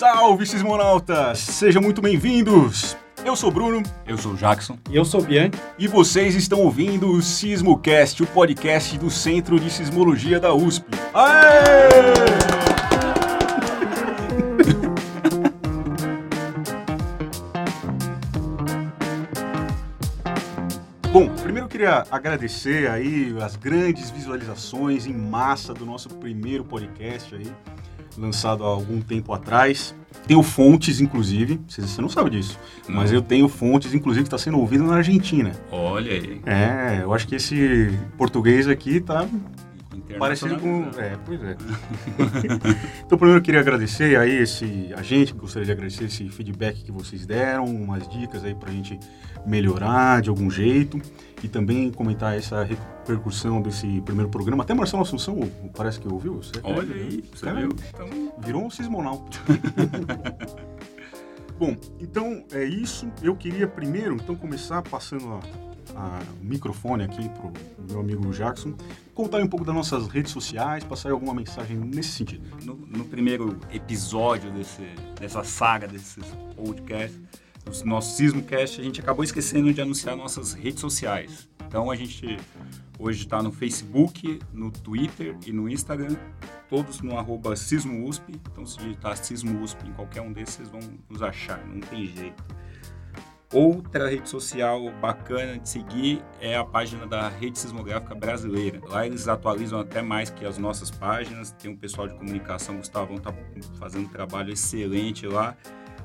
Salve, sismonautas! Sejam muito bem-vindos! Eu sou Bruno. Eu sou o Jackson. E eu sou o Bianchi. E vocês estão ouvindo o Sismocast, o podcast do Centro de Sismologia da USP. Aê! Bom, primeiro eu queria agradecer aí as grandes visualizações em massa do nosso primeiro podcast aí, lançado há algum tempo atrás. Tenho fontes, inclusive, você não sabe disso, não. mas eu tenho fontes, inclusive, que está sendo ouvido na Argentina. Olha aí. É, eu acho que esse português aqui tá parecido com... É, pois é. então, primeiro eu queria agradecer aí esse a gente, gostaria de agradecer esse feedback que vocês deram, umas dicas aí pra gente melhorar de algum jeito e também comentar essa repercussão desse primeiro programa. Até Marcelo Assunção parece que ouviu. Você Olha aí, você viu? Então... Virou um sismonauta. Bom, então é isso. Eu queria primeiro então começar passando a, a, o microfone aqui para o meu amigo Jackson, contar um pouco das nossas redes sociais, passar alguma mensagem nesse sentido. No, no primeiro episódio desse, dessa saga desses podcasts, no nosso Sismocast, a gente acabou esquecendo de anunciar nossas redes sociais. Então a gente hoje está no Facebook, no Twitter e no Instagram, todos no arroba SismoUSP. Então se digitar SismoUSP em qualquer um desses, vocês vão nos achar, não tem jeito. Outra rede social bacana de seguir é a página da Rede Sismográfica Brasileira. Lá eles atualizam até mais que as nossas páginas. Tem um pessoal de comunicação, Gustavão está fazendo um trabalho excelente lá.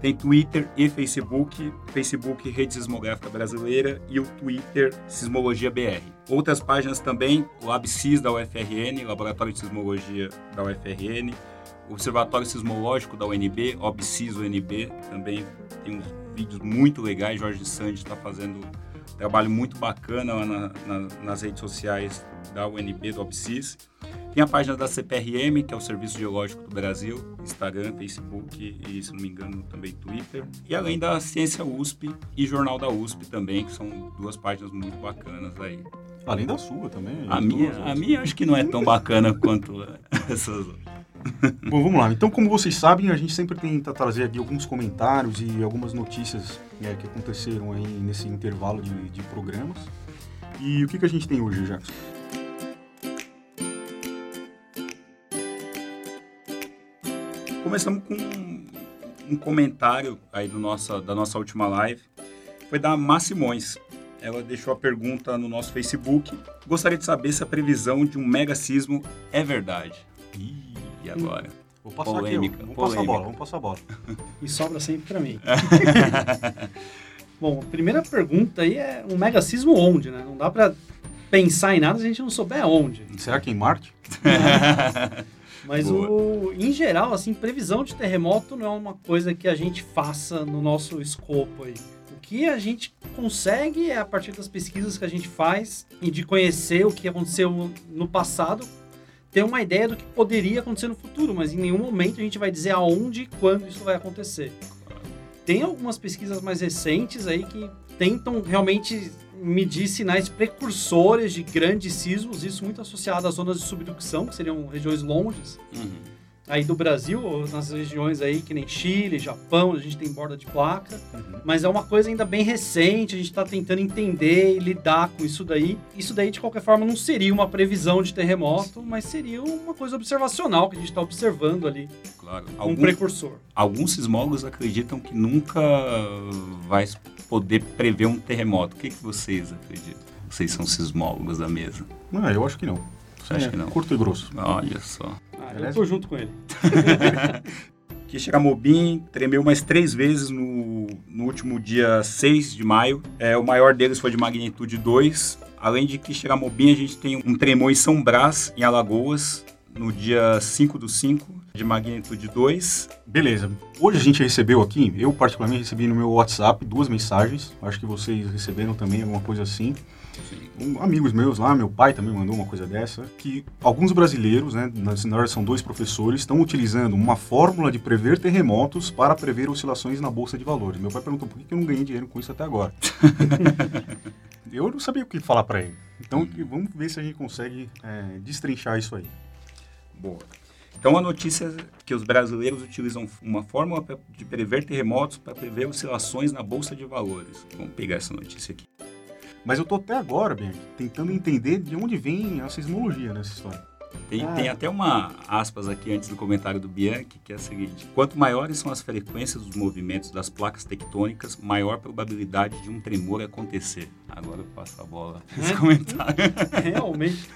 Tem Twitter e Facebook, Facebook Rede Sismográfica Brasileira e o Twitter Sismologia BR. Outras páginas também, o LabSis da UFRN, Laboratório de Sismologia da UFRN, Observatório Sismológico da UNB, OBSIS UNB, também tem uns vídeos muito legais. Jorge Sandes está fazendo um trabalho muito bacana na, na, nas redes sociais da UNB, do OBSIS. Tem a página da CPRM, que é o Serviço Geológico do Brasil, Instagram, Facebook e, se não me engano, também Twitter. E além da Ciência USP e Jornal da USP também, que são duas páginas muito bacanas aí. Além da sua também. A minha, a minha acho que não é tão bacana quanto essas. Bom, vamos lá. Então, como vocês sabem, a gente sempre tenta trazer aqui alguns comentários e algumas notícias é, que aconteceram aí nesse intervalo de, de programas. E o que, que a gente tem hoje, Jackson? Começamos com um comentário aí do nossa, da nossa última live. Foi da Massimões. Ela deixou a pergunta no nosso Facebook. Gostaria de saber se a previsão de um mega sismo é verdade. Ih, e agora? Vou passar polêmica, aqui, vamos polêmica. passar a bola, vamos passar a bola. E sobra sempre para mim. Bom, a primeira pergunta aí é um mega sismo onde, né? Não dá para pensar em nada se a gente não souber onde. Será que em Marte? Mas o, em geral, assim, previsão de terremoto não é uma coisa que a gente faça no nosso escopo aí. O que a gente consegue é a partir das pesquisas que a gente faz e de conhecer o que aconteceu no passado, ter uma ideia do que poderia acontecer no futuro, mas em nenhum momento a gente vai dizer aonde e quando isso vai acontecer. Tem algumas pesquisas mais recentes aí que tentam realmente medir sinais precursores de grandes sismos, isso muito associado às zonas de subducção, que seriam regiões longes. Uhum aí do Brasil, ou nas regiões aí que nem Chile, Japão, a gente tem borda de placa, uhum. mas é uma coisa ainda bem recente, a gente está tentando entender e lidar com isso daí. Isso daí, de qualquer forma, não seria uma previsão de terremoto, mas seria uma coisa observacional que a gente está observando ali. Claro. Um Algum, precursor. Alguns sismólogos acreditam que nunca vai poder prever um terremoto. O que, que vocês acreditam? Vocês são sismólogos da mesa. Não, eu acho que não. Você acha é, que não? Curto e grosso. Olha só. Ah, eu tô junto com ele. Quixeramobim tremeu mais três vezes no, no último dia 6 de maio. É, o maior deles foi de magnitude 2. Além de Quixeramobim, a gente tem um tremor em São Brás, em Alagoas, no dia 5 do 5, de magnitude 2. Beleza. Hoje a gente recebeu aqui, eu particularmente recebi no meu WhatsApp duas mensagens. Acho que vocês receberam também alguma coisa assim. Um, amigos meus lá, meu pai também mandou uma coisa dessa, que alguns brasileiros, né, na verdade são dois professores, estão utilizando uma fórmula de prever terremotos para prever oscilações na bolsa de valores. Meu pai perguntou por que eu não ganhei dinheiro com isso até agora. eu não sabia o que falar para ele. Então vamos ver se a gente consegue é, destrinchar isso aí. Boa. Então a notícia é que os brasileiros utilizam uma fórmula de prever terremotos para prever oscilações na bolsa de valores. Vamos pegar essa notícia aqui. Mas eu tô até agora, bem, tentando entender de onde vem a sismologia nessa história. Tem, ah. tem, até uma aspas aqui antes do comentário do Bianchi, que é a seguinte: quanto maiores são as frequências dos movimentos das placas tectônicas, maior a probabilidade de um tremor acontecer. Agora eu passo a bola para esse comentário. Realmente.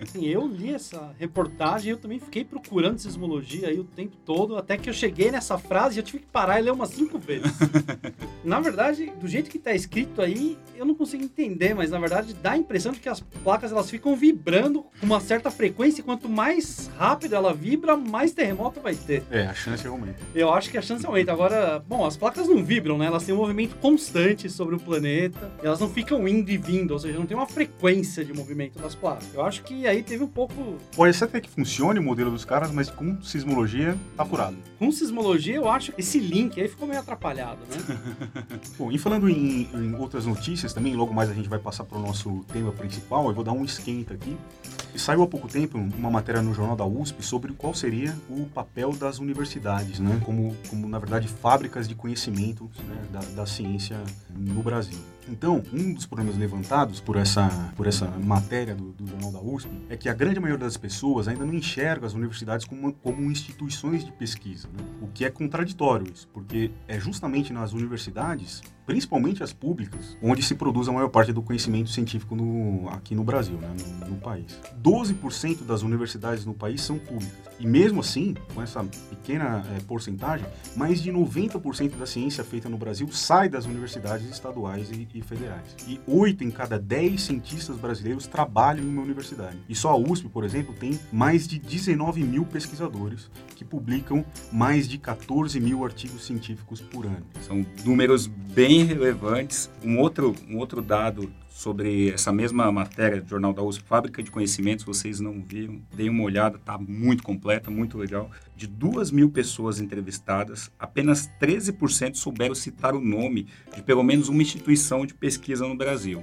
Assim, eu li essa reportagem e eu também fiquei procurando sismologia aí o tempo todo, até que eu cheguei nessa frase e eu tive que parar e ler umas cinco vezes. na verdade, do jeito que está escrito aí, eu não consigo entender, mas na verdade dá a impressão de que as placas elas ficam vibrando com uma certa frequência e quanto mais rápido ela vibra, mais terremoto vai ter. É, a chance aumenta. Eu acho que a chance aumenta. Agora, bom, as placas não vibram, né? Elas têm um movimento constante sobre o planeta. elas não ficam indo e vindo, ou seja, não tem uma frequência de movimento das placas. Eu acho que aí teve um pouco. Pode ser até que funcione o modelo dos caras, mas com sismologia tá furado. Com sismologia, eu acho que esse link aí ficou meio atrapalhado, né? Bom, e falando em, em outras notícias também, logo mais a gente vai passar para o nosso tema principal, eu vou dar um esquenta aqui. Saiu há pouco tempo uma matéria no jornal da USP sobre qual seria o papel das universidades, né? Como, como na verdade, fábricas de conhecimento né? da, da ciência no Brasil. Então, um dos problemas levantados por essa, por essa matéria do, do, jornal da USP é que a grande maioria das pessoas ainda não enxerga as universidades como, como instituições de pesquisa, né? o que é contraditório isso, porque é justamente nas universidades principalmente as públicas, onde se produz a maior parte do conhecimento científico no, aqui no Brasil, né, no, no, país. 12% das universidades no país são públicas. E mesmo assim, com essa pequena é, porcentagem, mais de 90% da ciência feita no Brasil sai das universidades estaduais e, e federais. E 8 em cada 10 cientistas brasileiros trabalham em uma universidade. E só a USP, por exemplo, tem mais de 19 mil pesquisadores que publicam mais de 14 mil artigos científicos por ano. São números bem relevantes. Um outro, um outro dado sobre essa mesma matéria do Jornal da USP, Fábrica de Conhecimentos, vocês não viram, deem uma olhada, tá muito completa, muito legal. De duas mil pessoas entrevistadas, apenas 13% souberam citar o nome de pelo menos uma instituição de pesquisa no Brasil.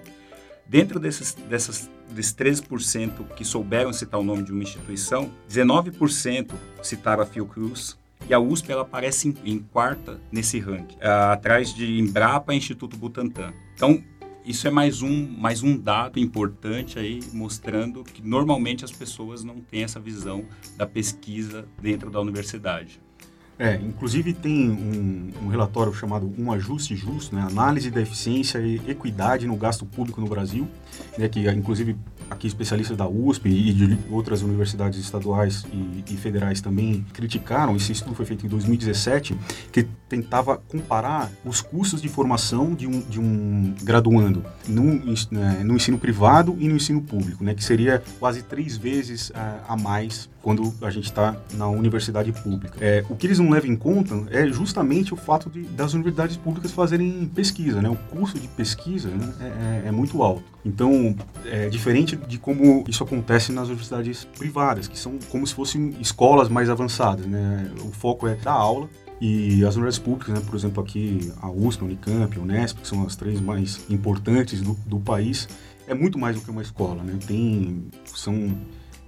Dentro desses, dessas, desses 13% que souberam citar o nome de uma instituição, 19% citaram a Fiocruz, e a USP ela aparece em, em quarta nesse ranking, uh, atrás de Embrapa e Instituto Butantan. Então, isso é mais um, mais um dado importante aí, mostrando que normalmente as pessoas não têm essa visão da pesquisa dentro da universidade. É, inclusive tem um, um, relatório chamado Um Ajuste Justo, né, Análise da Eficiência e Equidade no Gasto Público no Brasil, né, que inclusive aqui especialistas da USP e de outras universidades estaduais e, e, federais também criticaram. Esse estudo foi feito em 2017, que tentava comparar os custos de formação de um, de um graduando no, né, no ensino privado e no ensino público, né, que seria quase três vezes a, a mais quando a gente está na universidade pública. É, o que eles não levam em conta é justamente o fato de, das universidades públicas fazerem pesquisa, né? O custo de pesquisa né, é, é, é, muito alto. Então, é diferente de como isso acontece nas universidades privadas, que são como se fossem escolas mais avançadas, né? O foco é dar aula e as universidades públicas, né, por exemplo, aqui a USP, a Unicamp, a Unesp, que são as três mais importantes do, do país, é muito mais do que uma escola, né? Tem, são,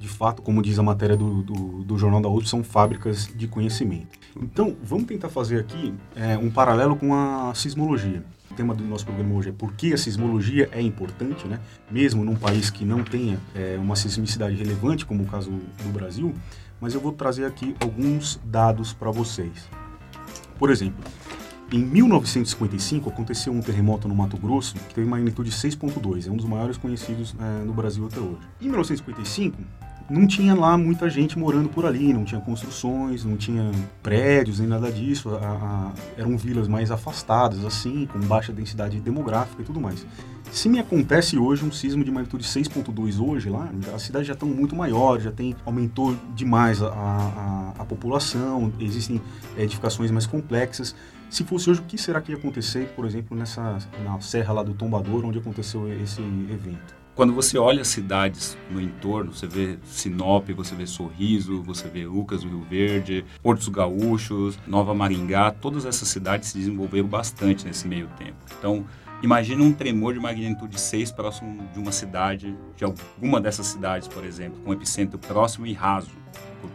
de fato, como diz a matéria do, do, do Jornal da USP, são fábricas de conhecimento. Então, vamos tentar fazer aqui é, um paralelo com a sismologia. O tema do nosso programa hoje é por que a sismologia é importante, né? Mesmo num país que não tenha é, uma sismicidade relevante, como o caso do Brasil, mas eu vou trazer aqui alguns dados para vocês. Por exemplo, em 1955 aconteceu um terremoto no Mato Grosso que teve magnitude 6.2, é um dos maiores conhecidos é, no Brasil até hoje. Em 1955 não tinha lá muita gente morando por ali, não tinha construções, não tinha prédios nem nada disso, a, a, eram vilas mais afastadas, assim, com baixa densidade demográfica e tudo mais. Se me acontece hoje um sismo de magnitude 6.2 hoje lá, as cidades já estão muito maiores, já tem, aumentou demais a, a, a população, existem edificações mais complexas. Se fosse hoje, o que será que ia acontecer, por exemplo, nessa na serra lá do Tombador, onde aconteceu esse evento? Quando você olha as cidades no entorno, você vê Sinop, você vê Sorriso, você vê Lucas do Rio Verde, Portos Gaúchos, Nova Maringá, todas essas cidades se desenvolveram bastante nesse meio tempo. Então, imagina um tremor de magnitude 6 próximo de uma cidade, de alguma dessas cidades, por exemplo, com epicentro próximo e raso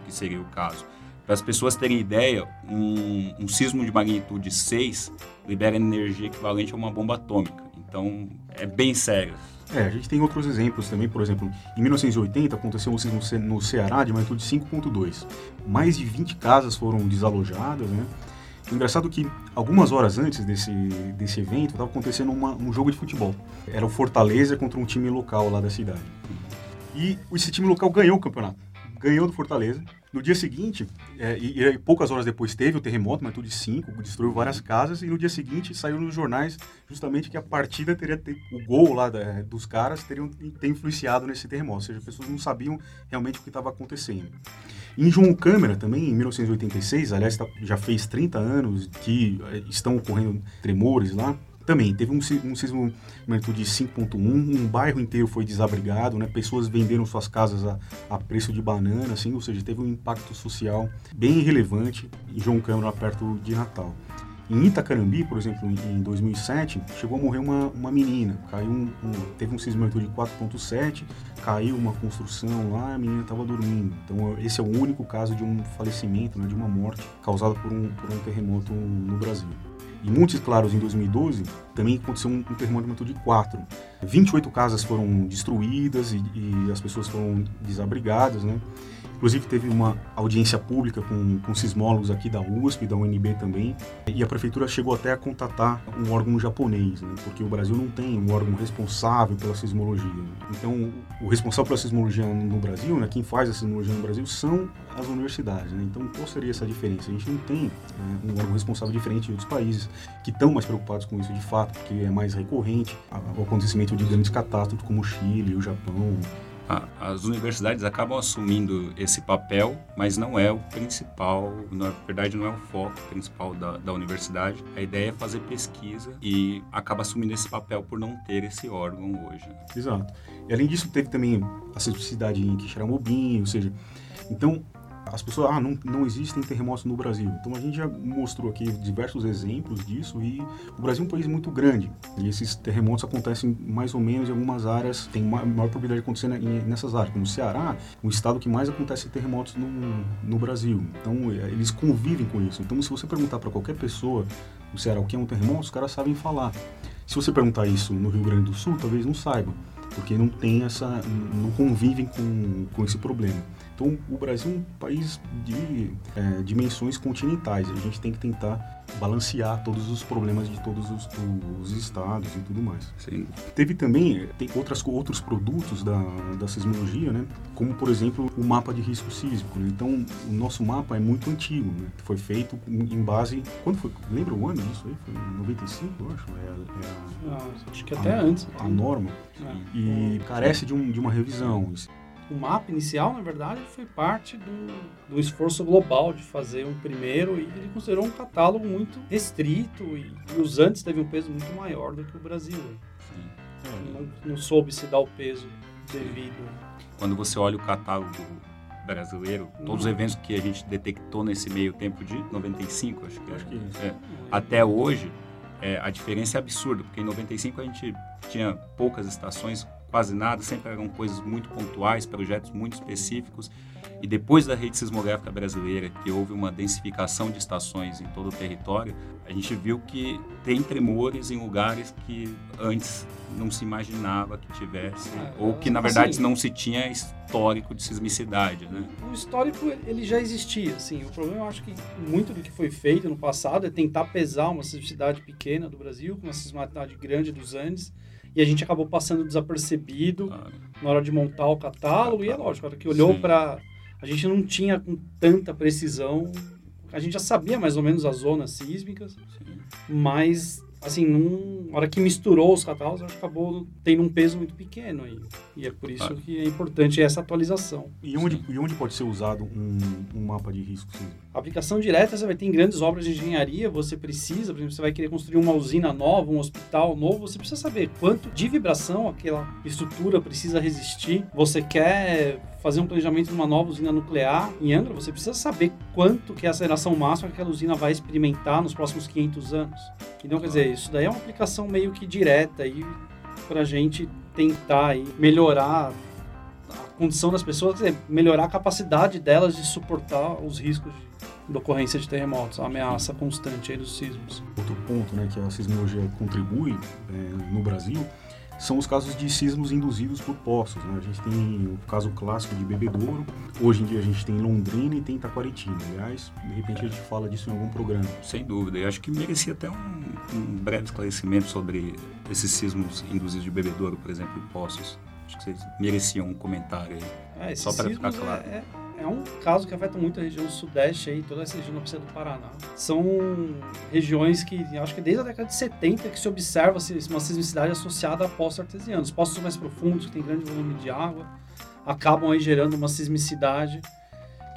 que seria o caso. Para as pessoas terem ideia, um, um sismo de magnitude 6 libera energia equivalente a uma bomba atômica. Então, é bem sério. É, a gente tem outros exemplos também, por exemplo, em 1980 aconteceu um sismo no Ceará de magnitude 5.2. Mais de 20 casas foram desalojadas, né? Engraçado que algumas horas antes desse, desse evento estava acontecendo uma, um jogo de futebol. Era o Fortaleza contra um time local lá da cidade. E esse time local ganhou o campeonato. Ganhou do Fortaleza. No dia seguinte, é, e, e, poucas horas depois teve o terremoto, magnitude 5, destruiu várias casas, e no dia seguinte saiu nos jornais justamente que a partida teria ter, o gol lá da, dos caras teriam ter influenciado nesse terremoto, ou seja, as pessoas não sabiam realmente o que estava acontecendo. Em João Câmara, também em 1986, aliás, tá, já fez 30 anos que é, estão ocorrendo tremores lá, também teve um, um sismo magnitude 5.1, um bairro inteiro foi desabrigado, né? Pessoas venderam suas casas a, a, preço de banana, assim, ou seja, teve um impacto social bem relevante em João Câmara, perto de Natal. Em Itacarambi, por exemplo, em 2007, chegou a morrer uma, uma menina. Caiu um, um, teve um sismo de 4.7, caiu uma construção lá, a menina estava dormindo. Então, esse é o único caso de um falecimento, né, de uma morte causada por um, por um terremoto no Brasil. Em Montes Claros, em 2012, também aconteceu um, um terremoto de magnitude 4. 28 casas foram destruídas e, e as pessoas foram desabrigadas, né? Inclusive teve uma audiência pública com, com sismólogos aqui da USP, da UNB também, e a prefeitura chegou até a contatar um órgão japonês, né? porque o Brasil não tem um órgão responsável pela sismologia. Então, o responsável pela sismologia no Brasil, né, quem faz a sismologia no Brasil, são as universidades. Né? Então, qual seria essa diferença? A gente não tem né, um órgão responsável diferente de outros países que estão mais preocupados com isso de fato, porque é mais recorrente o acontecimento de grandes catástrofes como o Chile, o Japão, as universidades acabam assumindo esse papel, mas não é o principal, na verdade não é o foco principal da, da universidade. A ideia é fazer pesquisa e acaba assumindo esse papel por não ter esse órgão hoje. Exato. E além disso, teve também a simplicidade em Quixeramobim, ou seja, então as pessoas, ah, não, não existem terremotos no Brasil. Então a gente já mostrou aqui diversos exemplos disso e o Brasil é um país muito grande e esses terremotos acontecem mais ou menos em algumas áreas, tem maior, probabilidade de acontecer nessas áreas. Como o Ceará, o estado que mais acontece terremotos no, no Brasil. Então é, eles convivem com isso. Então se você perguntar para qualquer pessoa no Ceará o que é um terremoto, os caras sabem falar. Se você perguntar isso no Rio Grande do Sul, talvez não saibam, porque não tem essa, não convivem com, com esse problema. Então, o Brasil é um país de é, dimensões continentais. A gente tem que tentar balancear todos os problemas de todos os, os estados e tudo mais. Sim. Teve também tem outras, outros produtos da, da sismologia, né? como, por exemplo, o mapa de risco sísmico. Né? Então, o nosso mapa é muito antigo. Né? Foi feito em base... Quando foi? Lembra o ano disso aí? Foi em 95, eu acho? É, é a, ah, acho que até a, antes. A norma. É. E carece de, um, de uma revisão o mapa inicial, na verdade, foi parte do, do esforço global de fazer um primeiro e ele considerou um catálogo muito restrito e, e os antes teve um peso muito maior do que o Brasil. É. Não, não soube se dar o peso devido. Quando você olha o catálogo brasileiro, todos os eventos que a gente detectou nesse meio tempo de 95, acho que, acho que é, até hoje, é, a diferença é absurda, porque em 95 a gente tinha poucas estações quase nada, sempre eram coisas muito pontuais, projetos muito específicos. E depois da rede sismográfica brasileira, que houve uma densificação de estações em todo o território, a gente viu que tem tremores em lugares que antes não se imaginava que tivesse, é, ou que na verdade assim, não se tinha histórico de sismicidade. Né? O histórico ele já existia, assim. O problema eu acho que muito do que foi feito no passado é tentar pesar uma sismicidade pequena do Brasil com uma sismicidade grande dos Andes e a gente acabou passando desapercebido na hora de montar o catálogo. E é lógico, a hora que olhou para. A gente não tinha com tanta precisão. A gente já sabia mais ou menos as zonas sísmicas, Sim. mas assim, num, na hora que misturou os catálogos, acabou tendo um peso muito pequeno. E, e é por isso ah. que é importante essa atualização. E onde, e onde pode ser usado um, um mapa de risco sísmico? Aplicação direta, você vai ter em grandes obras de engenharia, você precisa, por exemplo, você vai querer construir uma usina nova, um hospital novo, você precisa saber quanto de vibração aquela estrutura precisa resistir. Você quer fazer um planejamento de uma nova usina nuclear em Angra, você precisa saber quanto que é a aceleração máxima que aquela usina vai experimentar nos próximos 500 anos. Então, quer dizer, isso daí é uma aplicação meio que direta aí para a gente tentar aí melhorar condição das pessoas, quer dizer, melhorar a capacidade delas de suportar os riscos de, de ocorrência de terremotos, a ameaça constante aí dos sismos. Outro ponto né, que a sismologia contribui é, no Brasil são os casos de sismos induzidos por poços. Né? A gente tem o caso clássico de Bebedouro, hoje em dia a gente tem Londrina e tem Taquaritinga. Aliás, de repente a gente fala disso em algum programa. Sem dúvida, eu acho que merecia até um, um breve esclarecimento sobre esses sismos induzidos de Bebedouro, por exemplo, e Poços. Acho que vocês mereciam um comentário aí, É, só para ficar claro. É, é, é um caso que afeta muito a região sudeste aí, toda essa região da do Paraná. São regiões que, acho que desde a década de 70 que se observa uma sismicidade associada a poços artesianos. Poços mais profundos, que têm grande volume de água, acabam aí gerando uma sismicidade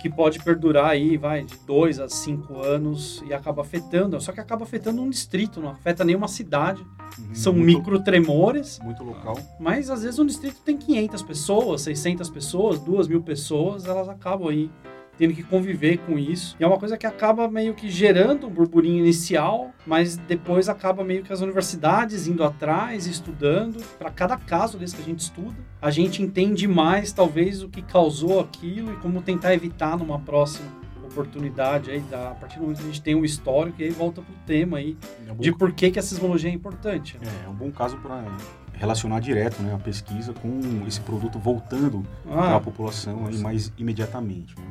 que pode perdurar aí, vai, de dois a cinco anos e acaba afetando, só que acaba afetando um distrito, não afeta nenhuma cidade. Uhum, São muito, microtremores. Muito local. Mas às vezes um distrito tem 500 pessoas, 600 pessoas, 2 mil pessoas, elas acabam aí tendo que conviver com isso. E é uma coisa que acaba meio que gerando um burburinho inicial, mas depois acaba meio que as universidades indo atrás, estudando. Para cada caso desse que a gente estuda, a gente entende mais, talvez, o que causou aquilo e como tentar evitar numa próxima oportunidade aí, a partir do momento que a gente tem um histórico, e aí volta pro tema aí, é de por que, que a sismologia é importante. Né? É, é um bom caso para relacionar direto né, a pesquisa com esse produto voltando ah, para a população aí mais imediatamente. Né?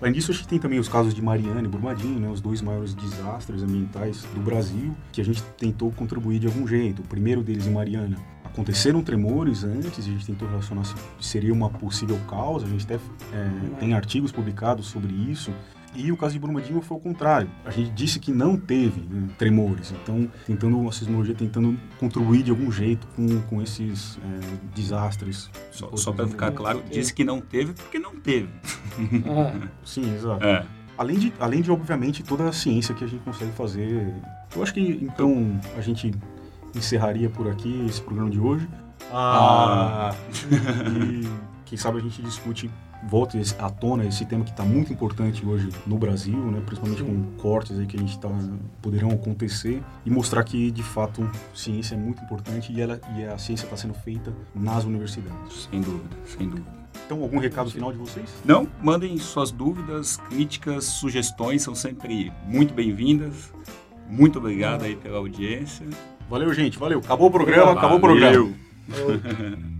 Além disso, a gente tem também os casos de Mariana e Brumadinho, né, os dois maiores desastres ambientais do Brasil, que a gente tentou contribuir de algum jeito. O primeiro deles em Mariana aconteceram tremores antes, a gente tentou relacionar se seria uma possível causa, a gente até é, tem artigos publicados sobre isso. E o caso de Brumadinho foi o contrário. A gente disse que não teve né, tremores. Então, tentando a sismologia tentando contribuir de algum jeito com, com esses é, desastres. Só, só para ficar claro, disse que não teve porque não teve. Ah. Sim, exato. É. Além de, além de, obviamente, toda a ciência que a gente consegue fazer. Eu acho que, então, a gente encerraria por aqui esse programa de hoje. Ah! e quem sabe a gente discute volte à tona esse tema que está muito importante hoje no Brasil, né, principalmente Sim. com cortes aí que a gente tá, poderão acontecer e mostrar que de fato ciência é muito importante e, ela, e a ciência está sendo feita nas universidades. Sem dúvida, sem dúvida. Então, algum recado final de vocês? Não, mandem suas dúvidas, críticas, sugestões, são sempre muito bem-vindas. Muito obrigado aí pela audiência. Valeu, gente, valeu. Acabou o programa, valeu. acabou o programa.